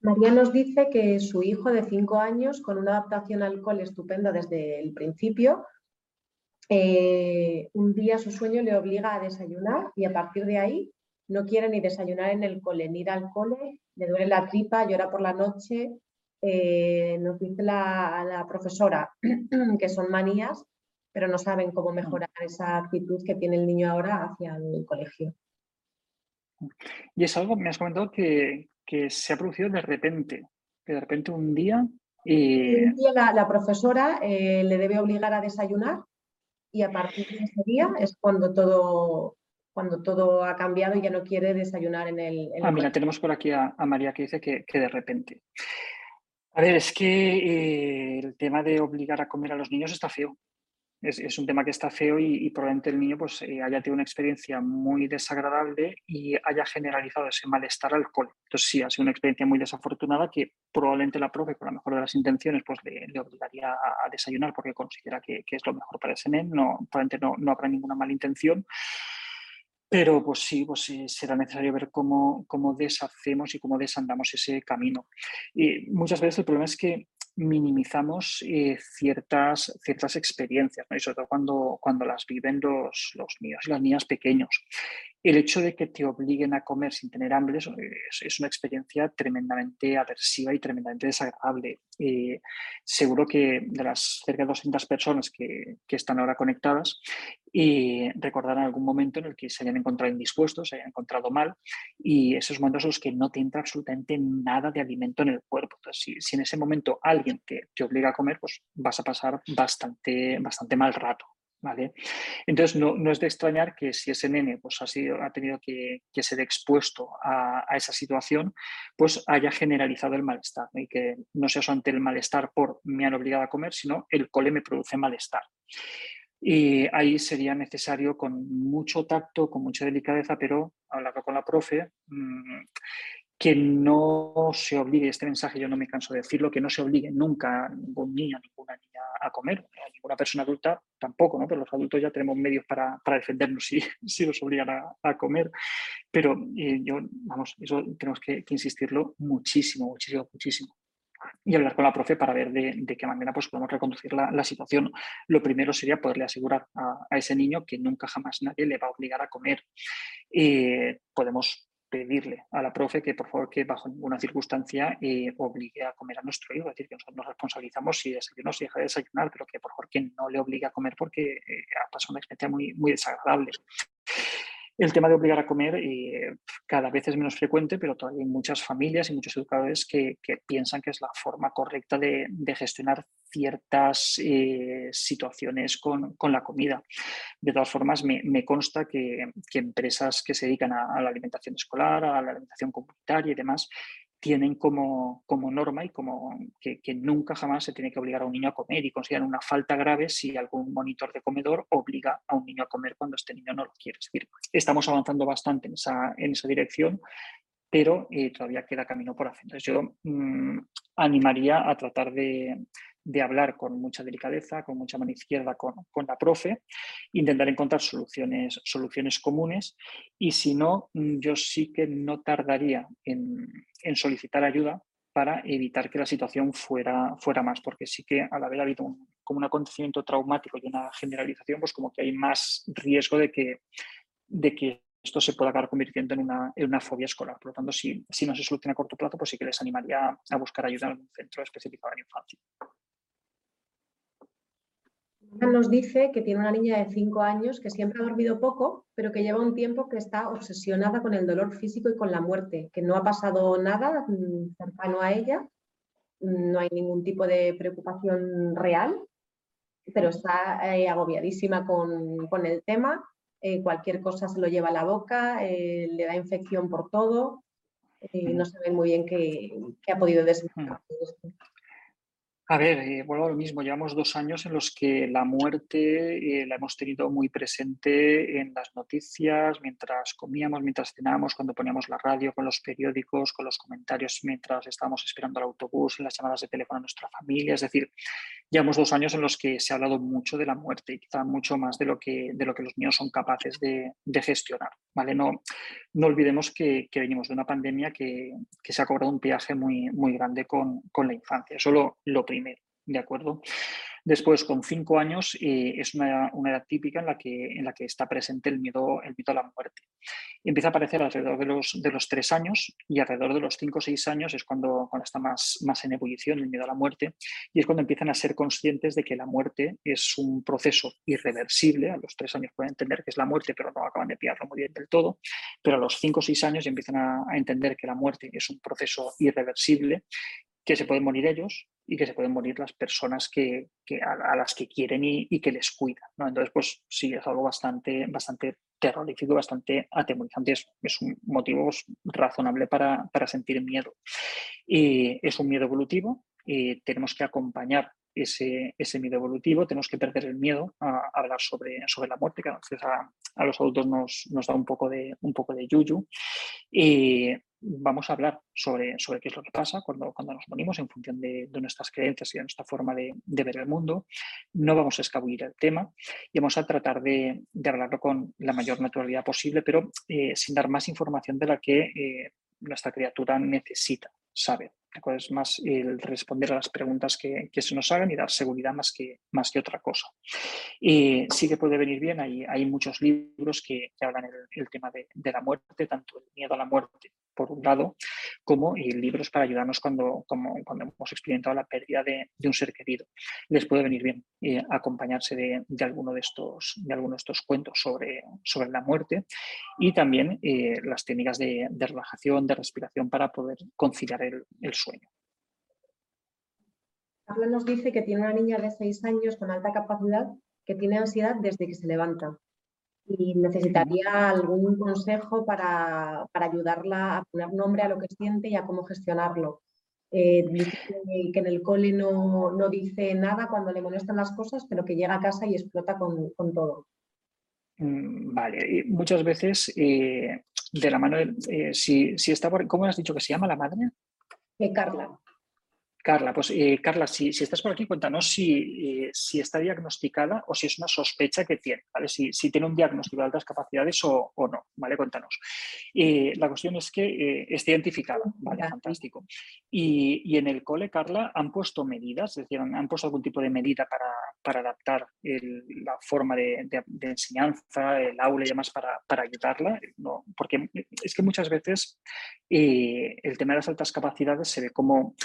María nos dice que su hijo de cinco años, con una adaptación al alcohol estupenda desde el principio, eh, un día su sueño le obliga a desayunar y a partir de ahí no quiere ni desayunar en el cole, ni ir al cole, le duele la tripa, llora por la noche. Eh, nos dice la, la profesora que son manías, pero no saben cómo mejorar esa actitud que tiene el niño ahora hacia el colegio. Y es algo, me has comentado que, se ha producido de repente, que de repente un día... Y... Un día la, profesora eh, le debe obligar a desayunar y a partir de ese día es cuando todo, cuando todo ha cambiado y ya no quiere desayunar en el... ah, mira, tenemos por aquí a, María que dice que, de repente. A ver, es que eh, el tema de obligar a comer a los niños está feo. Es, un tema que está feo y, probablemente el niño pues, eh, haya tenido una experiencia muy desagradable y haya generalizado ese malestar al cole. Entonces sí, ha sido una experiencia muy desafortunada que probablemente la profe, con la mejor de las intenciones, pues le, obligaría a, desayunar porque considera que, es lo mejor para ese niño. No, probablemente no, no habrá ninguna mala intención Pero pues sí, pues será necesario ver cómo, cómo deshacemos y cómo desandamos ese camino. Y muchas veces el problema es que minimizamos eh, ciertas, ciertas experiencias, ¿no? y sobre todo cuando, cuando las viven los, los niños y las niñas pequeños. El hecho de que te obliguen a comer sin tener hambre es, una experiencia tremendamente aversiva y tremendamente desagradable. Eh, seguro que de las cerca de 200 personas que, están ahora conectadas, y recordarán algún momento en el que se hayan encontrado indispuestos, se hayan encontrado mal y esos momentos en los que no te entra absolutamente nada de alimento en el cuerpo. Entonces, si, si en ese momento alguien te, te, obliga a comer, pues vas a pasar bastante, bastante mal rato. Entonces, no, no, es de extrañar que si ese nene pues, ha, sido, ha tenido que, ser expuesto a, esa situación, pues haya generalizado el malestar y que no sea solamente el malestar por me han obligado a comer, sino el cole me produce malestar. Y ahí sería necesario con mucho tacto, con mucha delicadeza, pero hablar con la profe, mmm, que no se obligue, este mensaje yo no me canso de decirlo, que no se obligue nunca a ningún niño, a ninguna niña a comer, a ninguna persona adulta tampoco, ¿no? Pero los adultos ya tenemos medios para, para defendernos si, si nos obligan a, comer. Pero eh, yo, vamos, eso tenemos que, insistirlo muchísimo, muchísimo, muchísimo y hablar con la profe para ver de, qué manera pues, podemos reconducir la, la, situación. Lo primero sería poderle asegurar a, a, ese niño que nunca jamás nadie le va a obligar a comer. Eh, podemos pedirle a la profe que por favor que bajo ninguna circunstancia eh, obligue a comer a nuestro hijo, es decir, que nosotros nos responsabilizamos si desayuno, si deja de desayunar, pero que por favor que no le obligue a comer porque eh, ha pasado una experiencia muy, muy desagradable. El tema de obligar a comer eh, cada vez es menos frecuente, pero todavía hay muchas familias y muchos educadores que, que piensan que es la forma correcta de, de gestionar ciertas eh, situaciones con, con, la comida. De todas formas, me, consta que, que, empresas que se dedican a, la alimentación escolar, a la alimentación comunitaria y demás, tienen como, como norma y como que, nunca jamás se tiene que obligar a un niño a comer y consideran una falta grave si algún monitor de comedor obliga a un niño a comer cuando este niño no lo quiere. Decir, estamos avanzando bastante en esa, en esa dirección, pero eh, todavía queda camino por hacer. Entonces yo mmm, animaría a tratar de, de hablar con mucha delicadeza, con mucha mano izquierda con, con, la profe, intentar encontrar soluciones, soluciones comunes y si no, mm, yo sí que no tardaría en, en solicitar ayuda para evitar que la situación fuera, fuera más, porque sí que al haber habido un, como un acontecimiento traumático y una generalización, pues como que hay más riesgo de que, de que esto se pueda acabar convirtiendo en una, en una fobia escolar. Por lo tanto, si, si no se soluciona a corto plazo, pues sí que les animaría a buscar ayuda en un centro especificado en infancia nos dice que tiene una niña de 5 años que siempre ha dormido poco, pero que lleva un tiempo que está obsesionada con el dolor físico y con la muerte, que no ha pasado nada mm, cercano a ella, no hay ningún tipo de preocupación real, pero está eh, agobiadísima con, con, el tema, eh, cualquier cosa se lo lleva a la boca, eh, le da infección por todo, no sabe muy bien qué, ha podido desencadenar. A ver, eh, vuelvo a lo mismo. Llevamos dos años en los que la muerte eh, la hemos tenido muy presente en las noticias, mientras comíamos, mientras cenábamos, cuando poníamos la radio, con los periódicos, con los comentarios, mientras estábamos esperando el autobús, en las llamadas de teléfono a nuestra familia. Es decir, llevamos dos años en los que se ha hablado mucho de la muerte y quizá mucho más de lo que, de lo que los niños son capaces de, de gestionar. ¿vale? No, no olvidemos que, que, venimos de una pandemia que, que, se ha cobrado un peaje muy, muy grande con, con la infancia. Eso lo, lo primero, ¿de acuerdo? Después, con cinco años, eh, es una, una, edad típica en la, que, en la que está presente el miedo, el miedo a la muerte. Empieza a aparecer alrededor de los, de los tres años y alrededor de los cinco o seis años es cuando, cuando está más, más en ebullición el miedo a la muerte y es cuando empiezan a ser conscientes de que la muerte es un proceso irreversible. A los tres años pueden entender que es la muerte, pero no acaban de pillarlo muy bien del todo. Pero a los cinco o seis años ya empiezan a entender que la muerte es un proceso irreversible que se pueden morir ellos y que se pueden morir las personas que, que a, las que quieren y, y que les cuidan. ¿no? Entonces, pues sí, es algo bastante, bastante terrorífico, bastante atemorizante. Es, es un motivo razonable para, para sentir miedo. Y es un miedo evolutivo y tenemos que acompañar ese, ese miedo evolutivo, tenemos que perder el miedo a, hablar sobre, sobre la muerte, que a a, los adultos nos, nos, da un poco de, un poco de yuyu. Y vamos a hablar sobre, sobre qué es lo que pasa cuando, cuando nos morimos en función de, nuestras creencias y de nuestra forma de, ver el mundo. No vamos a escabullir el tema y vamos a tratar de, hablarlo con la mayor naturalidad posible, pero eh, sin dar más información de la que eh, nuestra criatura necesita saber. Es más el responder a las preguntas que, se nos hagan y dar seguridad más que, más que otra cosa. Y sí que puede venir bien, hay, hay muchos libros que, hablan el, tema de, la muerte, tanto el miedo a la muerte por un lado, como libros para ayudarnos cuando, cuando hemos experimentado la pérdida de, un ser querido. Les puede venir bien eh, acompañarse de, alguno de estos, de alguno de estos cuentos sobre, sobre la muerte y también eh, las técnicas de, relajación, de respiración para poder conciliar el, el sueño. Carla nos dice que tiene una niña de 6 años con alta capacidad que tiene ansiedad desde que se levanta y necesitaría algún consejo para, ayudarla a poner nombre a lo que siente y a cómo gestionarlo. Eh, dice que en el cole no, dice nada cuando le molestan las cosas, pero que llega a casa y explota con, todo. Mm, vale, muchas veces eh, de la mano, eh, si, si, está por, ¿cómo has dicho que se llama la madre? Carla. Carla, pues eh, Carla, si, estás por aquí, cuéntanos si, eh, si, está diagnosticada o si es una sospecha que tiene, ¿vale? Si, tiene un diagnóstico de altas capacidades o, no, ¿vale? Cuéntanos. Eh, la cuestión es que esté identificada, ¿vale? Fantástico. Y, en el cole, Carla, ¿han puesto medidas? Es decir, ¿han, puesto algún tipo de medida para, adaptar la forma de, enseñanza, el aula y demás para, ayudarla? No, porque es que muchas veces el tema de las altas capacidades se ve como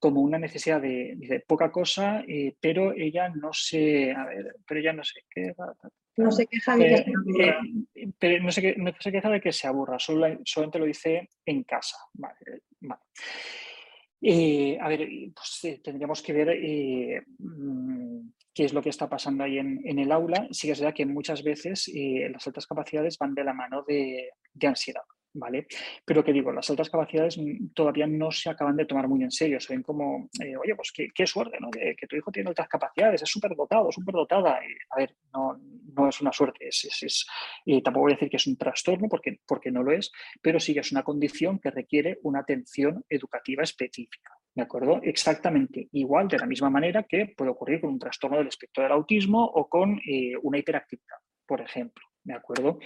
como una necesidad de, poca cosa, eh, pero ella no se, a ver, pero ella no se queja. No se queja de que se aburra. Eh, pero no se, no se, queja de que se aburra, solamente lo dice en casa. Vale, eh, a ver, pues tendríamos que ver mm, qué es lo que está pasando ahí en, el aula. Sí que es verdad que muchas veces las altas capacidades van de la mano de ansiedad. ¿Vale? Pero que digo, las altas capacidades todavía no se acaban de tomar muy en serio, se ven como, eh, oye, pues qué, suerte, ¿no? Que, tu hijo tiene altas capacidades, es súper dotado, súper dotada. a ver, no, es una suerte, eh, tampoco voy a decir que es un trastorno porque, porque no lo es, pero sí que es una condición que requiere una atención educativa específica. ¿De acuerdo? Exactamente igual, de la misma manera que puede ocurrir con un trastorno del espectro del autismo o con eh, una hiperactividad, por ejemplo. ¿De acuerdo?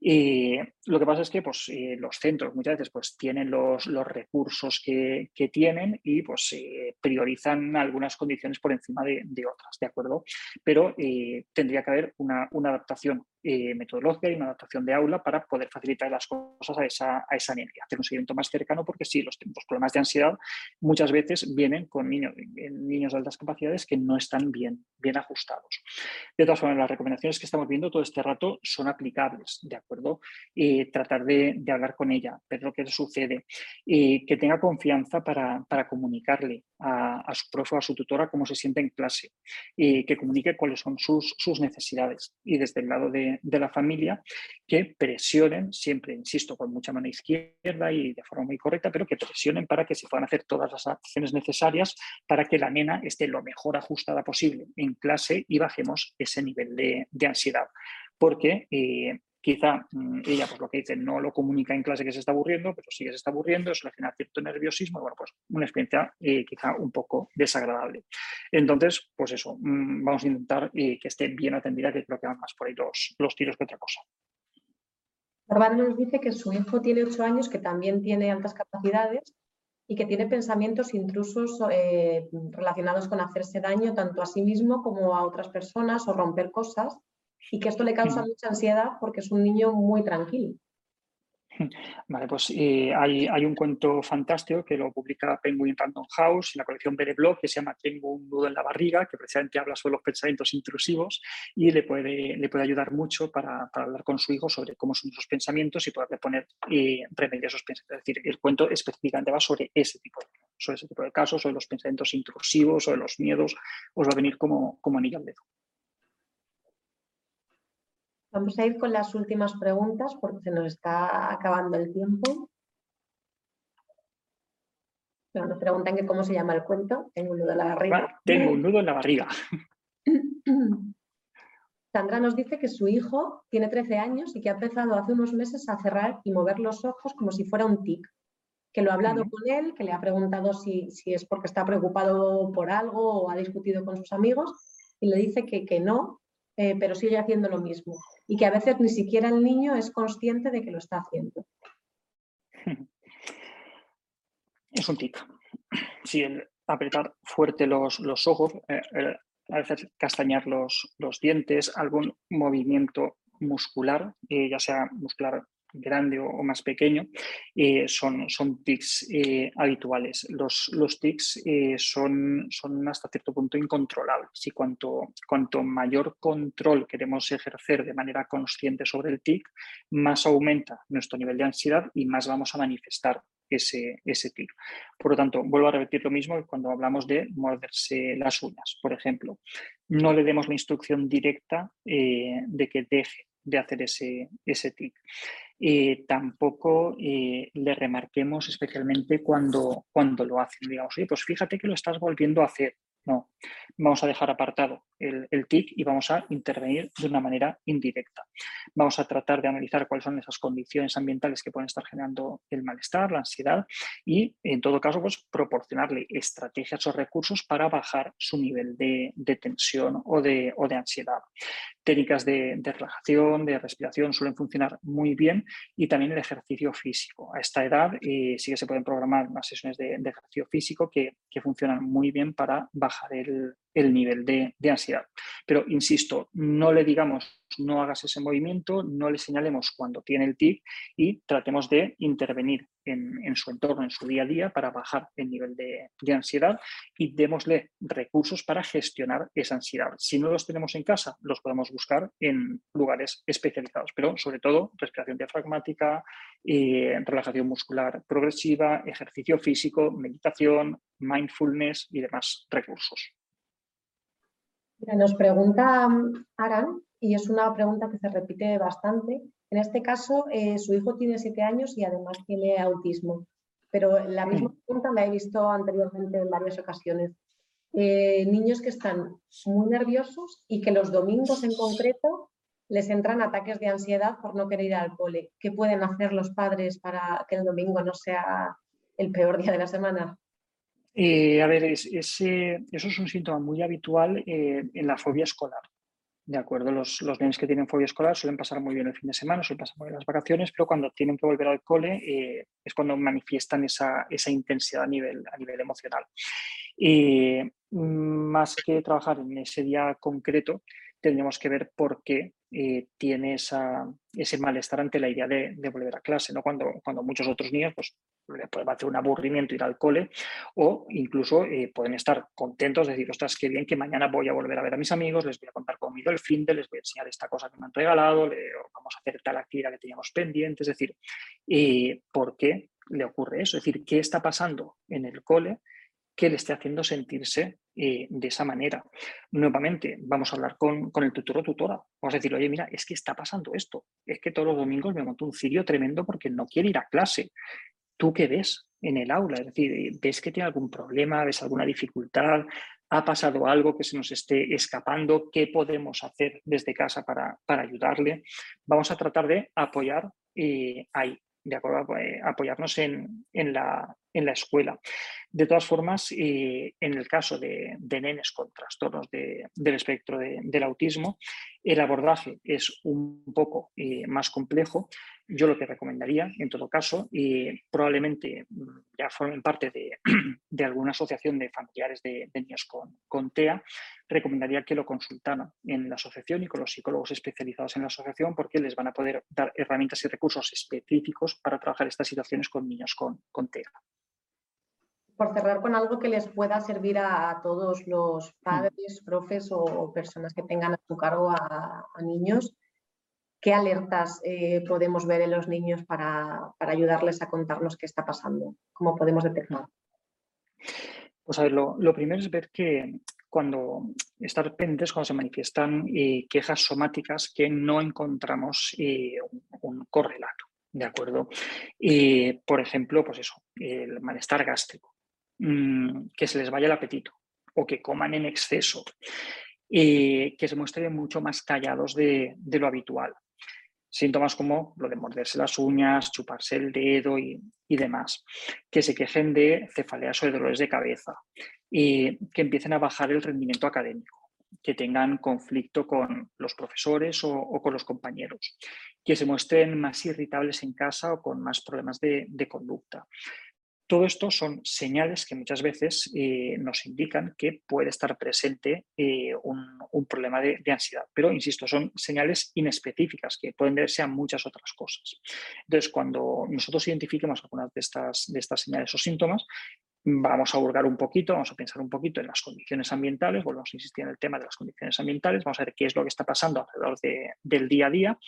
Y lo que pasa es que pues, eh, los centros muchas veces pues, tienen los, los recursos que, que, tienen y pues, eh, priorizan algunas condiciones por encima de, de otras, ¿de acuerdo? Pero eh, tendría que haber una, una adaptación metodológica y una adaptación de aula para poder facilitar las cosas a esa, a esa niña, hacer un seguimiento más cercano porque sí, los, los, problemas de ansiedad muchas veces vienen con niños, niños de altas capacidades que no están bien, bien ajustados. De todas formas, las recomendaciones que estamos viendo todo este rato son aplicables, ¿de acuerdo? Eh, tratar de, hablar con ella, ver lo que sucede, eh, que tenga confianza para, comunicarle a, su profe o a su tutora cómo se siente en clase, eh, que comunique cuáles son sus, sus necesidades. Y desde el lado de, la familia que presionen, siempre, insisto, con mucha mano izquierda y de forma muy correcta, pero que presionen para que se puedan hacer todas las acciones necesarias para que la nena esté lo mejor ajustada posible en clase y bajemos ese nivel de, de ansiedad. Porque eh, quizá mm, ella, pues lo que dice, no lo comunica en clase que se está aburriendo, pero sí que se está aburriendo, eso le genera cierto nerviosismo bueno, pues una experiencia eh, quizá un poco desagradable. Entonces, pues eso, mm, vamos a intentar eh, que esté bien atendida, que creo que van más por ahí los, tiros que otra cosa. Barbara nos dice que su hijo tiene ocho años, que también tiene altas capacidades y que tiene pensamientos intrusos relacionados con hacerse daño tanto a sí mismo como a otras personas o romper cosas y que esto le causa mucha ansiedad porque es un niño muy tranquilo. Vale, pues eh, hay, un cuento fantástico que lo publica Penguin Random House en la colección Blog que se llama Tengo un nudo en la barriga, que precisamente habla sobre los pensamientos intrusivos y le puede, le puede ayudar mucho para, hablar con su hijo sobre cómo son esos pensamientos y poderle poner eh, remedio a esos pensamientos. Es decir, el cuento específicamente va sobre ese tipo de, sobre ese tipo de casos, sobre los pensamientos intrusivos, sobre los miedos, os va a venir como, como anillo al dedo. Vamos a ir con las últimas preguntas porque se nos está acabando el tiempo. nos preguntan que cómo se llama el cuento. Tengo un nudo en la barriga. tengo un nudo en la barriga. Sandra nos dice que su hijo tiene 13 años y que ha empezado hace unos meses a cerrar y mover los ojos como si fuera un tic. Que lo ha hablado con él, que le ha preguntado si, es porque está preocupado por algo o ha discutido con sus amigos y le dice que, que no, eh, pero sigue haciendo lo mismo. Y que a veces ni siquiera el niño es consciente de que lo está haciendo. Es un tic. Si el apretar fuerte los, ojos, eh, a veces castañar los, dientes, algún movimiento muscular, eh, ya sea muscular grande o, más pequeño, eh, son, son tics eh, habituales. Los, los tics son, son hasta cierto punto incontrolables y cuanto, cuanto mayor control queremos ejercer de manera consciente sobre el tic, más aumenta nuestro nivel de ansiedad y más vamos a manifestar ese, ese tic. Por lo tanto, vuelvo a repetir lo mismo cuando hablamos de morderse las uñas, por ejemplo. No le demos la instrucción directa eh, de que deje de hacer ese, ese tic. Eh, tampoco eh, le remarquemos especialmente cuando, cuando lo hacen. Digamos, pues fíjate que lo estás volviendo a hacer. No, vamos a dejar apartado el, TIC y vamos a intervenir de una manera indirecta. Vamos a tratar de analizar cuáles son esas condiciones ambientales que pueden estar generando el malestar, la ansiedad y, en todo caso, pues, proporcionarle estrategias o recursos para bajar su nivel de, tensión o de, ansiedad. Técnicas de, relajación, de respiración suelen funcionar muy bien y también el ejercicio físico. A esta edad eh, sí que se pueden programar unas sesiones de, ejercicio físico que funcionan muy bien para bajar el, el nivel de, ansiedad. Pero, insisto, no le digamos no hagas ese movimiento, no le señalemos cuando tiene el tic y tratemos de intervenir en, su entorno, en su día a día, para bajar el nivel de, ansiedad y démosle recursos para gestionar esa ansiedad. Si no los tenemos en casa, los podemos buscar en lugares especializados, pero sobre todo respiración diafragmática, eh, relajación muscular progresiva, ejercicio físico, meditación, mindfulness y demás recursos. Nos pregunta um, Aran, y es una pregunta que se repite bastante. En este caso, eh, su hijo tiene siete años y además tiene autismo, pero la misma pregunta la he visto anteriormente en varias ocasiones. Eh, niños que están muy nerviosos y que los domingos en concreto les entran ataques de ansiedad por no querer ir al cole. ¿Qué pueden hacer los padres para que el domingo no sea el peor día de la semana? Eh, a ver, ese, eso es un síntoma muy habitual eh, en la fobia escolar. De acuerdo, los, los niños que tienen fobia escolar suelen pasar muy bien el fin de semana, suelen pasar muy bien las vacaciones, pero cuando tienen que volver al cole eh, es cuando manifiestan esa, esa, intensidad a nivel, a nivel emocional. más que trabajar en ese día concreto, tendríamos que ver por qué tiene esa, ese malestar ante la idea de, volver a clase, ¿no? Cuando, cuando muchos otros niños pues, le puede hacer un aburrimiento ir al cole o incluso eh, pueden estar contentos, de decir, ostras, qué bien que mañana voy a volver a ver a mis amigos, les voy a contar cómo el fin de, les voy a enseñar esta cosa que me han regalado, vamos a hacer tal actividad que teníamos pendiente, es decir, eh, ¿por qué le ocurre eso? Es decir, ¿qué está pasando en el cole que le esté haciendo sentirse eh, de esa manera. Nuevamente, vamos a hablar con, con, el tutor o tutora. Vamos a decir, oye, mira, es que está pasando esto. Es que todos los domingos me monto un cirio tremendo porque no quiere ir a clase. ¿tú qué ves en el aula? Es decir, ¿ves que tiene algún problema? ¿Ves alguna dificultad? ¿Ha pasado algo que se nos esté escapando? ¿Qué podemos hacer desde casa para, ayudarle? Vamos a tratar de apoyar eh, ahí, de acuerdo, eh, apoyarnos en, la, en, la, escuela. De todas formas, eh, en el caso de, nenes con trastornos del espectro del autismo, el abordaje es un poco más complejo, yo lo que recomendaría, en todo caso, y probablemente mm, ya formen parte de, alguna asociación de familiares de, niños con, TEA, recomendaría que lo consultaran en la asociación y con los psicólogos especializados en la asociación porque les van a poder dar herramientas y recursos específicos para trabajar estas situaciones con niños con TEA. Por cerrar con algo que les pueda servir a, todos los mm. padres, profes o personas que tengan a su cargo a, a niños, ¿Qué alertas eh, podemos ver en los niños para, ayudarles a contarnos qué está pasando? ¿Cómo podemos detectar? Pues a ver, lo, primero es ver que cuando estar pendientes cuando se manifiestan eh, quejas somáticas que no encontramos eh, un, correlato, ¿de acuerdo? por ejemplo, pues eso, el malestar gástrico. Mm, que se les vaya el apetito o que coman en exceso, eh, que se muestren mucho más callados de, lo habitual. Síntomas como lo de morderse las uñas, chuparse el dedo y, demás. Que se quejen de cefaleas o de dolores de cabeza. Y que empiecen a bajar el rendimiento académico que tengan conflicto con los profesores o, con los compañeros, que se muestren más irritables en casa o con más problemas de, conducta. Todo esto son señales que muchas veces eh, nos indican que puede estar presente eh, un, problema de, ansiedad. Pero, insisto, son señales inespecíficas que pueden deberse a muchas otras cosas. Entonces, cuando nosotros identifiquemos algunas de estas, de estas señales o síntomas, Vamos a hurgar un poquito, vamos a pensar un poquito en las condiciones ambientales, volvemos a insistir en el tema de las condiciones ambientales, vamos a ver qué es lo que está pasando alrededor del día a día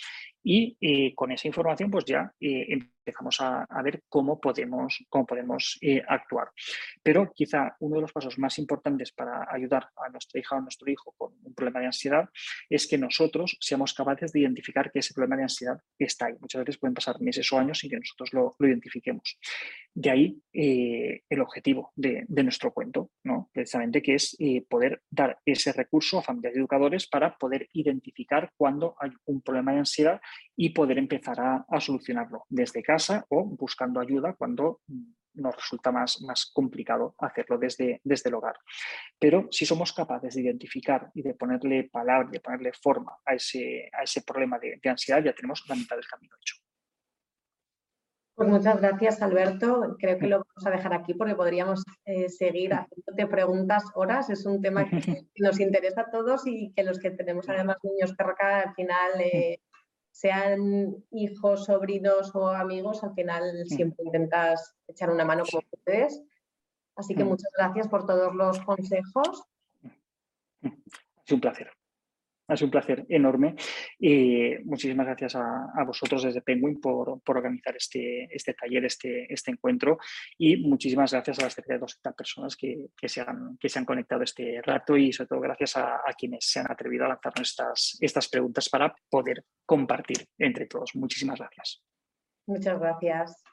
y eh, con esa información pues ya eh, empezamos a, ver cómo podemos, cómo podemos eh, actuar. Pero quizá uno de los pasos más importantes para ayudar a nuestra hija o a nuestro hijo con un problema de ansiedad es que nosotros seamos capaces de identificar que ese problema de ansiedad está ahí. Muchas veces pueden pasar meses o años sin que nosotros lo, identifiquemos. De ahí el objetivo de, nuestro cuento, ¿no? precisamente que es poder dar ese recurso a familias y educadores para poder identificar cuando hay un problema de ansiedad y poder empezar a, solucionarlo desde casa o buscando ayuda cuando nos resulta más, más complicado hacerlo desde, desde el hogar. Pero si somos capaces de identificar y de ponerle palabra, de ponerle forma a ese, a ese problema de, ansiedad, ya tenemos la mitad del camino hecho. Pues muchas gracias, Alberto. Creo que lo vamos a dejar aquí porque podríamos eh, seguir haciéndote preguntas horas. Es un tema que nos interesa a todos y que los que tenemos además niños cerca, al final eh, sean hijos, sobrinos o amigos, al final mm. siempre intentas echar una mano como ustedes. Así que mm. muchas gracias por todos los consejos. Es un placer. Ha sido un placer enorme y muchísimas gracias a, vosotros desde Penguin por, organizar este, este taller, este, este encuentro y muchísimas gracias a las 200 personas que, se han, que se han conectado este rato y sobre todo gracias a, quienes se han atrevido a lanzarnos estas, estas preguntas para poder compartir entre todos. Muchísimas gracias. Muchas gracias.